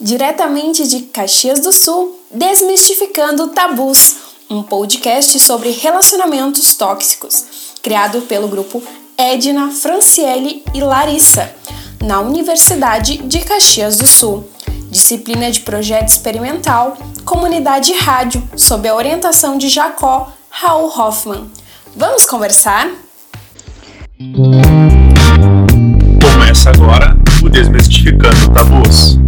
Diretamente de Caxias do Sul, Desmistificando Tabus, um podcast sobre relacionamentos tóxicos, criado pelo grupo Edna, Franciele e Larissa, na Universidade de Caxias do Sul. Disciplina de projeto experimental, comunidade rádio, sob a orientação de Jacó Raul Hoffman. Vamos conversar? Começa agora o Desmistificando Tabus.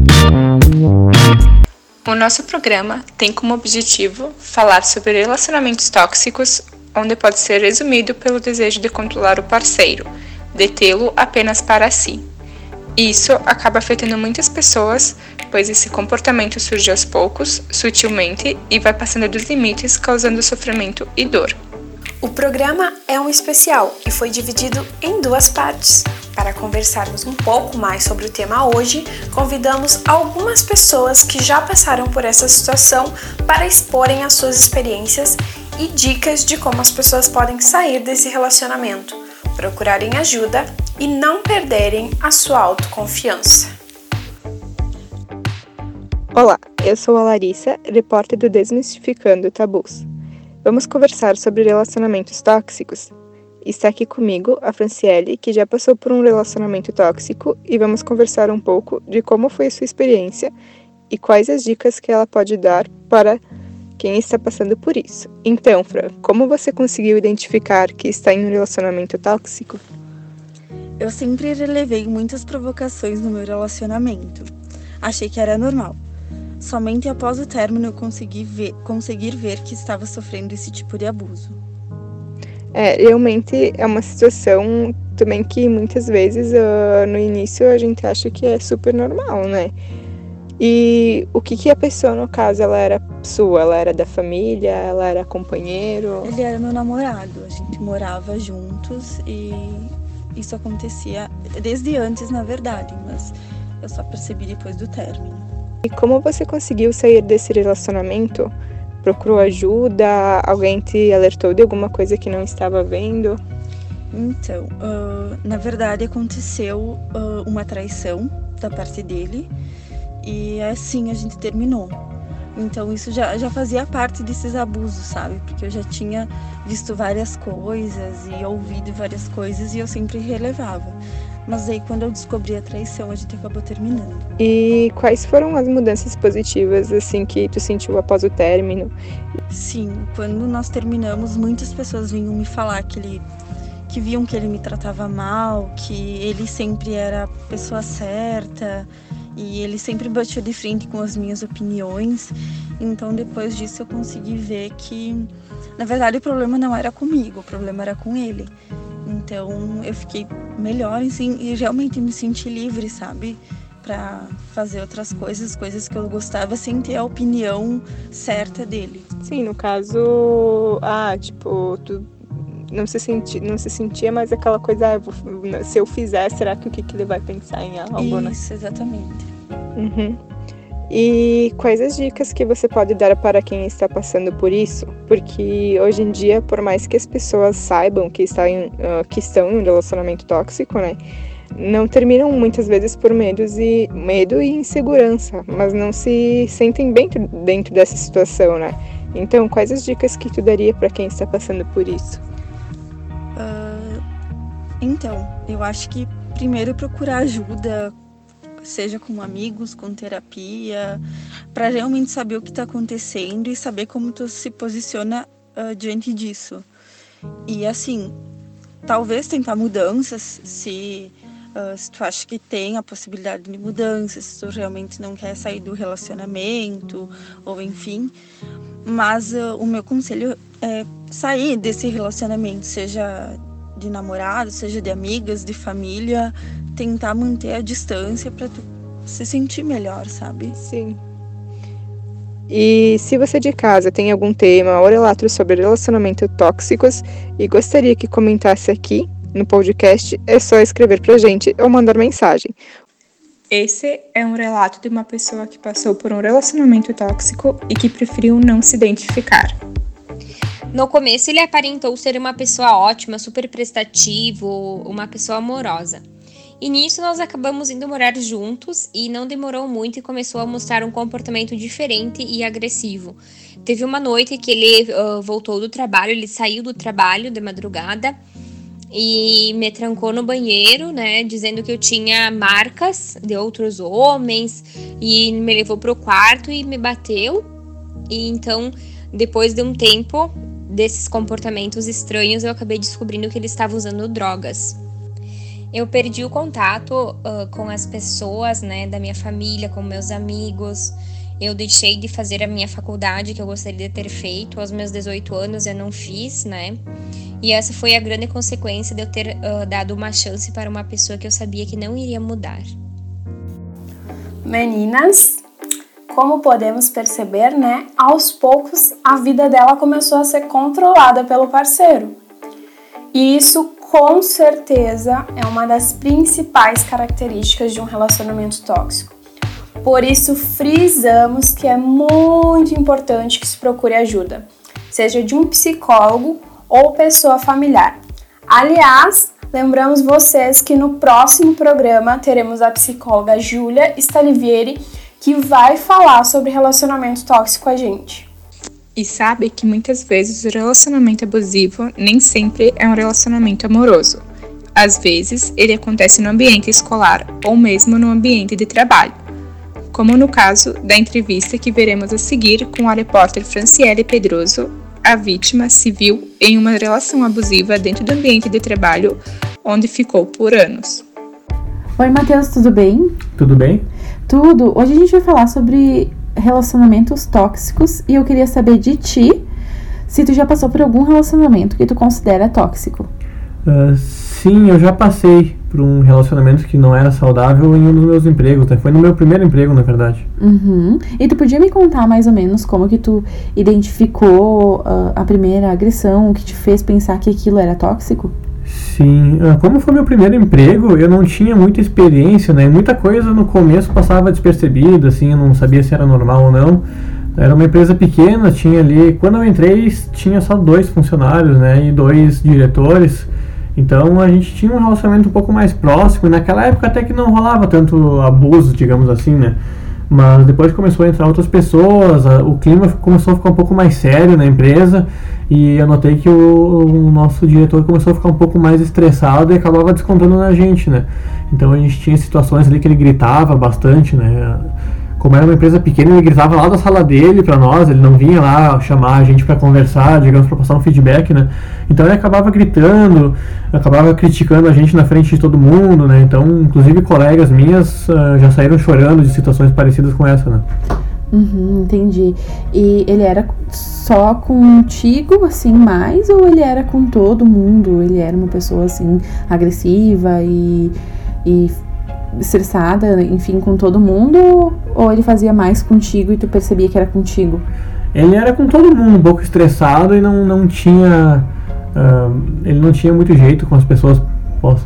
O nosso programa tem como objetivo falar sobre relacionamentos tóxicos, onde pode ser resumido pelo desejo de controlar o parceiro, detê-lo apenas para si. Isso acaba afetando muitas pessoas, pois esse comportamento surge aos poucos, sutilmente e vai passando dos limites, causando sofrimento e dor. O programa é um especial e foi dividido em duas partes. Para conversarmos um pouco mais sobre o tema hoje, convidamos algumas pessoas que já passaram por essa situação para exporem as suas experiências e dicas de como as pessoas podem sair desse relacionamento, procurarem ajuda e não perderem a sua autoconfiança. Olá, eu sou a Larissa, repórter do Desmistificando Tabus. Vamos conversar sobre relacionamentos tóxicos? Está aqui comigo a Franciele, que já passou por um relacionamento tóxico, e vamos conversar um pouco de como foi a sua experiência e quais as dicas que ela pode dar para quem está passando por isso. Então, Fran, como você conseguiu identificar que está em um relacionamento tóxico? Eu sempre relevei muitas provocações no meu relacionamento. Achei que era normal. Somente após o término eu consegui ver, conseguir ver que estava sofrendo esse tipo de abuso. É, realmente é uma situação também que muitas vezes uh, no início a gente acha que é super normal, né? E o que, que a pessoa, no caso, ela era sua? Ela era da família? Ela era companheiro? Ele era meu namorado, a gente morava juntos e isso acontecia desde antes, na verdade, mas eu só percebi depois do término. E como você conseguiu sair desse relacionamento? Procurou ajuda? Alguém te alertou de alguma coisa que não estava vendo? Então, uh, na verdade aconteceu uh, uma traição da parte dele e assim a gente terminou. Então isso já, já fazia parte desses abusos, sabe? Porque eu já tinha visto várias coisas e ouvido várias coisas e eu sempre relevava. Mas aí quando eu descobri a traição, a gente acabou terminando. E quais foram as mudanças positivas assim que tu sentiu após o término? Sim, quando nós terminamos, muitas pessoas vinham me falar que ele que viam que ele me tratava mal, que ele sempre era a pessoa certa e ele sempre batia de frente com as minhas opiniões. Então depois disso eu consegui ver que na verdade o problema não era comigo, o problema era com ele. Então eu fiquei melhor assim, e realmente me senti livre, sabe? Para fazer outras coisas, coisas que eu gostava sem ter a opinião certa dele. Sim, no caso, ah, tipo, tu não se, senti, não se sentia mais aquela coisa, ah, vou, se eu fizer, será que o que, que ele vai pensar em algo, né? Isso, exatamente. Uhum. E quais as dicas que você pode dar para quem está passando por isso? Porque hoje em dia, por mais que as pessoas saibam que, está em, uh, que estão em um relacionamento tóxico, né? Não terminam muitas vezes por medos e medo e insegurança, mas não se sentem bem dentro dessa situação, né? Então, quais as dicas que tu daria para quem está passando por isso? Uh, então, eu acho que primeiro procurar ajuda seja com amigos, com terapia, para realmente saber o que está acontecendo e saber como tu se posiciona uh, diante disso. E assim, talvez tentar mudanças se, uh, se tu acha que tem a possibilidade de mudanças, se tu realmente não quer sair do relacionamento, ou enfim. Mas uh, o meu conselho é sair desse relacionamento, seja de namorado, seja de amigas, de família, tentar manter a distância para tu se sentir melhor, sabe? Sim. E se você de casa tem algum tema ou relato sobre relacionamento tóxicos e gostaria que comentasse aqui no podcast, é só escrever pra gente ou mandar mensagem. Esse é um relato de uma pessoa que passou por um relacionamento tóxico e que preferiu não se identificar. No começo, ele aparentou ser uma pessoa ótima, super prestativo, uma pessoa amorosa. E nisso nós acabamos indo morar juntos e não demorou muito e começou a mostrar um comportamento diferente e agressivo. Teve uma noite que ele uh, voltou do trabalho, ele saiu do trabalho de madrugada e me trancou no banheiro, né, dizendo que eu tinha marcas de outros homens e me levou pro quarto e me bateu. E então, depois de um tempo desses comportamentos estranhos, eu acabei descobrindo que ele estava usando drogas. Eu perdi o contato uh, com as pessoas, né, da minha família, com meus amigos. Eu deixei de fazer a minha faculdade que eu gostaria de ter feito aos meus 18 anos, eu não fiz, né? E essa foi a grande consequência de eu ter uh, dado uma chance para uma pessoa que eu sabia que não iria mudar. Meninas, como podemos perceber, né, aos poucos a vida dela começou a ser controlada pelo parceiro. E isso com certeza é uma das principais características de um relacionamento tóxico. Por isso, frisamos que é muito importante que se procure ajuda, seja de um psicólogo ou pessoa familiar. Aliás, lembramos vocês que no próximo programa teremos a psicóloga Júlia Stalivieri, que vai falar sobre relacionamento tóxico com a gente. E sabe que muitas vezes o relacionamento abusivo nem sempre é um relacionamento amoroso. Às vezes, ele acontece no ambiente escolar ou mesmo no ambiente de trabalho, como no caso da entrevista que veremos a seguir com a repórter Franciele Pedroso, a vítima civil em uma relação abusiva dentro do ambiente de trabalho, onde ficou por anos. Oi, Matheus, tudo bem? Tudo bem? Tudo. Hoje a gente vai falar sobre relacionamentos tóxicos e eu queria saber de ti se tu já passou por algum relacionamento que tu considera tóxico. Uh, sim, eu já passei por um relacionamento que não era saudável em um dos meus empregos, né? Foi no meu primeiro emprego, na verdade. Uhum. E tu podia me contar mais ou menos como que tu identificou uh, a primeira agressão, o que te fez pensar que aquilo era tóxico? Sim, como foi meu primeiro emprego, eu não tinha muita experiência, né? Muita coisa no começo passava despercebida, assim, eu não sabia se era normal ou não. Era uma empresa pequena, tinha ali, quando eu entrei, tinha só dois funcionários, né? E dois diretores. Então a gente tinha um relacionamento um pouco mais próximo, e naquela época até que não rolava tanto abuso, digamos assim, né? Mas depois começou a entrar outras pessoas, a, o clima começou a ficar um pouco mais sério na empresa e eu notei que o, o, nosso diretor começou a ficar um pouco mais estressado e acabava descontando na gente, né? Então a gente tinha situações ali que ele gritava bastante, né? como era uma empresa pequena, ele gritava lá da sala dele para nós, ele não vinha lá chamar a gente para conversar, digamos, para passar um feedback, né? Então ele acabava gritando, acabava criticando a gente na frente de todo mundo, né? Então, inclusive colegas minhas uh, já saíram chorando de situações parecidas com essa, né? Uhum, entendi. E ele era só contigo, assim, mais, ou ele era com todo mundo? Ele era uma pessoa, assim, agressiva e, e estressada, enfim, com todo mundo? Ou ele fazia mais contigo e tu percebia que era contigo? Ele era com todo mundo, um pouco estressado e não, não tinha. Uh, ele não tinha muito jeito com as pessoas, posso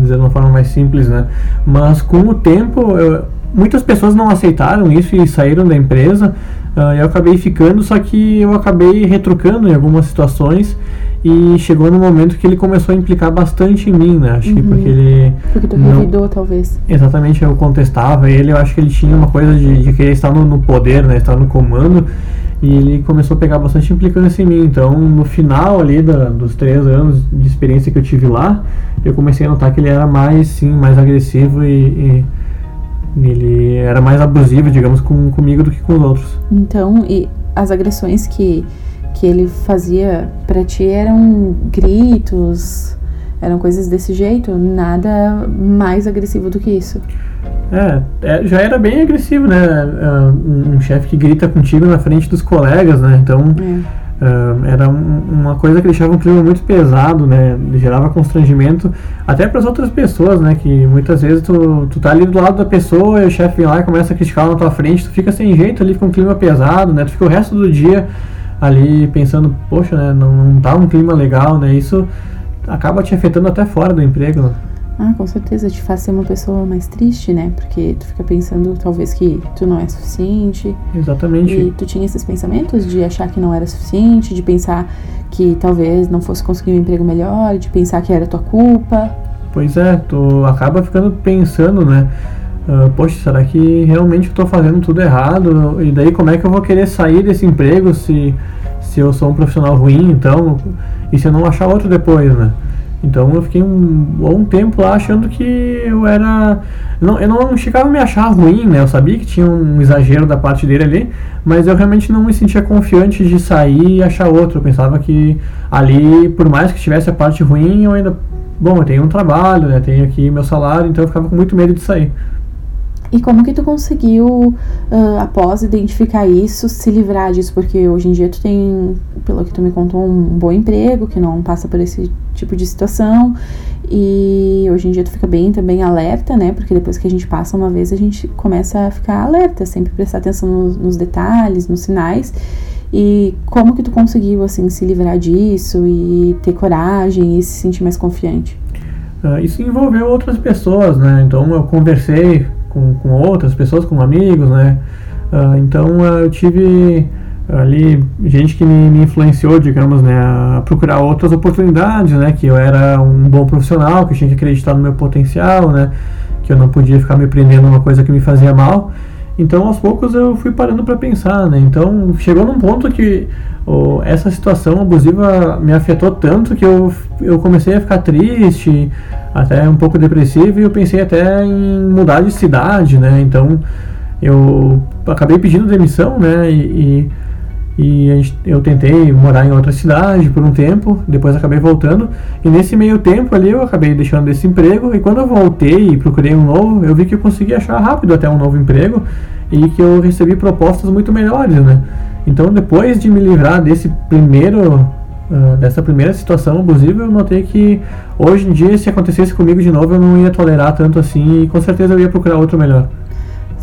dizer de uma forma mais simples, né? Mas com o tempo, eu, muitas pessoas não aceitaram isso e saíram da empresa. Uh, eu acabei ficando, só que eu acabei retrucando em algumas situações e chegou no momento que ele começou a implicar bastante em mim, né? Acho uhum. que porque ele. Porque tu revidou, talvez. Exatamente, eu contestava ele, eu acho que ele tinha uma coisa de, de querer estar no, no, poder, né? Estar no comando. E ele começou a pegar bastante implicância em mim. Então, no final ali da, dos três anos de experiência que eu tive lá, eu comecei a notar que ele era mais, sim, mais agressivo e, e ele era mais abusivo, digamos, com, comigo do que com os outros. Então, e as agressões que que ele fazia para ti eram gritos, eram coisas desse jeito, nada mais agressivo do que isso. É, é já era bem agressivo, né? É, um, um chefe que grita contigo na frente dos colegas, né? Então é. Uh, era um, uma coisa que deixava um clima muito pesado, né? Gerava constrangimento até para as outras pessoas, né? Que muitas vezes tu, tu tá ali do lado da pessoa e o chefe vem lá e começa a criticar na tua frente, tu fica sem jeito ali, com um clima pesado, né? Tu fica o resto do dia ali pensando, poxa, né, não, não tá um clima legal, né? Isso acaba te afetando até fora do emprego. Né? Ah, com certeza, te faz ser uma pessoa mais triste, né? Porque tu fica pensando talvez que tu não é suficiente. Exatamente. E tu tinha esses pensamentos de achar que não era suficiente, de pensar que talvez não fosse conseguir um emprego melhor, de pensar que era tua culpa. pois é, tu acaba ficando pensando, né? Uh, poxa, será que realmente eu tô fazendo tudo errado? E daí como é que eu vou querer sair desse emprego se, se eu sou um profissional ruim, então? E se eu não achar outro depois, né? Então eu fiquei um bom tempo lá achando que eu era. Não, eu não chegava a me achar ruim, né? Eu sabia que tinha um exagero da parte dele ali, mas eu realmente não me sentia confiante de sair e achar outro. Eu pensava que ali, por mais que tivesse a parte ruim, eu ainda. Bom, eu tenho um trabalho, né? Tenho aqui meu salário, então eu ficava com muito medo de sair. E como que tu conseguiu, uh, após identificar isso, se livrar disso? Porque hoje em dia tu tem, pelo que tu me contou, um bom emprego, que não passa por esse tipo de situação. E hoje em dia tu fica bem também alerta, né? Porque depois que a gente passa uma vez, a gente começa a ficar alerta, sempre prestar atenção nos, nos detalhes, nos sinais. E como que tu conseguiu, assim, se livrar disso e ter coragem e se sentir mais confiante? Uh, isso envolveu outras pessoas, né? Então eu conversei com, com outras pessoas, com amigos, né? Uh, então uh, eu tive ali gente que me, me, influenciou, digamos, né, a procurar outras oportunidades, né, que eu era um bom profissional, que eu tinha que acreditar no meu potencial, né, que eu não podia ficar me prendendo numa coisa que me fazia mal. Então, aos poucos eu fui parando para pensar, né? Então, chegou num ponto que oh, essa situação abusiva me afetou tanto que eu, eu comecei a ficar triste, até um pouco depressivo, e eu pensei até em mudar de cidade, né? Então, eu acabei pedindo demissão, né? E, e, e eu tentei morar em outra cidade por um tempo, depois acabei voltando. E nesse meio tempo ali eu acabei deixando esse emprego. E quando eu voltei e procurei um novo, eu vi que eu consegui achar rápido até um novo emprego e que eu recebi propostas muito melhores, né? Então depois de me livrar desse primeiro Uh, dessa primeira situação abusiva, eu notei que hoje em dia, se acontecesse comigo de novo, eu não ia tolerar tanto assim e com certeza eu ia procurar outro melhor.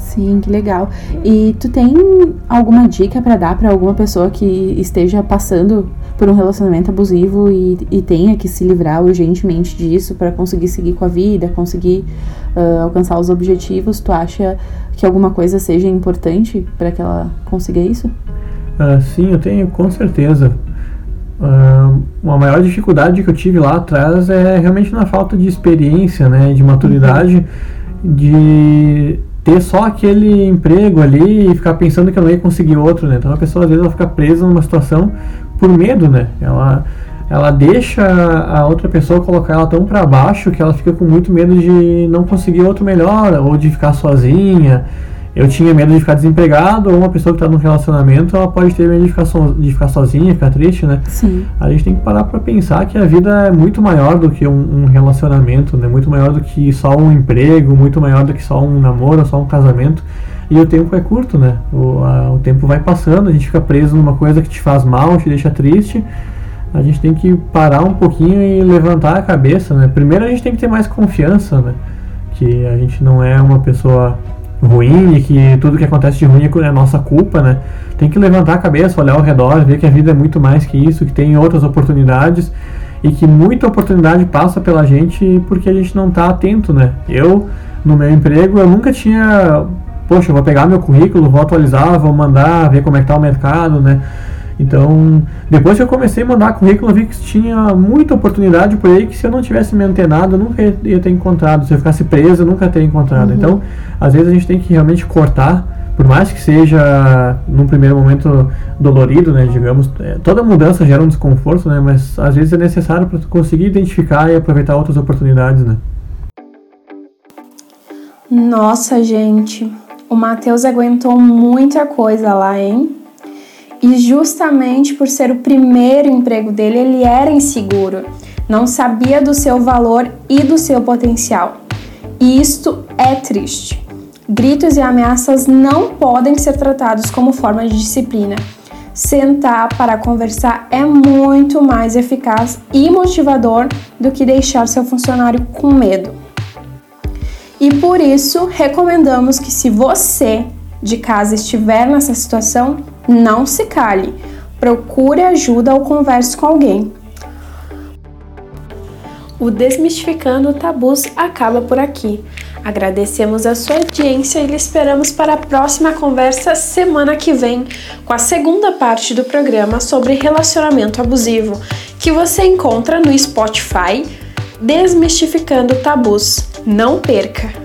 Sim, que legal. E tu tem alguma dica para dar para alguma pessoa que esteja passando por um relacionamento abusivo e, e tenha que se livrar urgentemente disso para conseguir seguir com a vida, conseguir uh, alcançar os objetivos? Tu acha que alguma coisa seja importante para que ela consiga isso? Uh, sim, eu tenho, com certeza. Uh, uma maior dificuldade que eu tive lá atrás é realmente na falta de experiência, né, de maturidade, uhum. de ter só aquele emprego ali e ficar pensando que eu não ia conseguir outro, né? Então a pessoa às vezes ela fica presa numa situação por medo, né? Ela ela deixa a outra pessoa colocar ela tão para baixo que ela fica com muito medo de não conseguir outro melhor ou de ficar sozinha eu tinha medo de ficar desempregado, ou uma pessoa que está num relacionamento, ela pode ter medo de ficar, so, de ficar sozinha, ficar triste, né? Sim. A gente tem que parar para pensar que a vida é muito maior do que um, um, relacionamento, né? Muito maior do que só um emprego, muito maior do que só um namoro, só um casamento. E o tempo é curto, né? O, a, o tempo vai passando, a gente fica preso numa coisa que te faz mal, te deixa triste. A gente tem que parar um pouquinho e levantar a cabeça, né? Primeiro a gente tem que ter mais confiança, né? Que a gente não é uma pessoa ruim e que tudo que acontece de ruim é nossa culpa, né? Tem que levantar a cabeça, olhar ao redor, ver que a vida é muito mais que isso, que tem outras oportunidades e que muita oportunidade passa pela gente porque a gente não está atento, né? Eu, no meu emprego, eu nunca tinha, poxa, vou pegar meu currículo, vou atualizar, vou mandar, ver como é que tá o mercado, né? Então, depois que eu comecei a mandar currículo, eu vi que tinha muita oportunidade por aí que se eu não tivesse me antenado, eu nunca ia ter encontrado. Se eu ficasse preso, eu nunca teria encontrado. Uhum. Então, às vezes a gente tem que realmente cortar, por mais que seja num primeiro momento dolorido, né, digamos, é, toda mudança gera um desconforto, né, mas às vezes é necessário para conseguir identificar e aproveitar outras oportunidades, né. Nossa, gente, o Matheus aguentou muita coisa lá, hein? E justamente por ser o primeiro emprego dele, ele era inseguro, não sabia do seu valor e do seu potencial. E isto é triste. Gritos e ameaças não podem ser tratados como forma de disciplina. Sentar para conversar é muito mais eficaz e motivador do que deixar seu funcionário com medo. E por isso, recomendamos que se você de casa estiver nessa situação, não se cale. Procure ajuda ou converse com alguém. O Desmistificando Tabus acaba por aqui. Agradecemos a sua audiência e lhe esperamos para a próxima conversa semana que vem, com a segunda parte do programa sobre relacionamento abusivo, que você encontra no Spotify, Desmistificando Tabus. Não perca!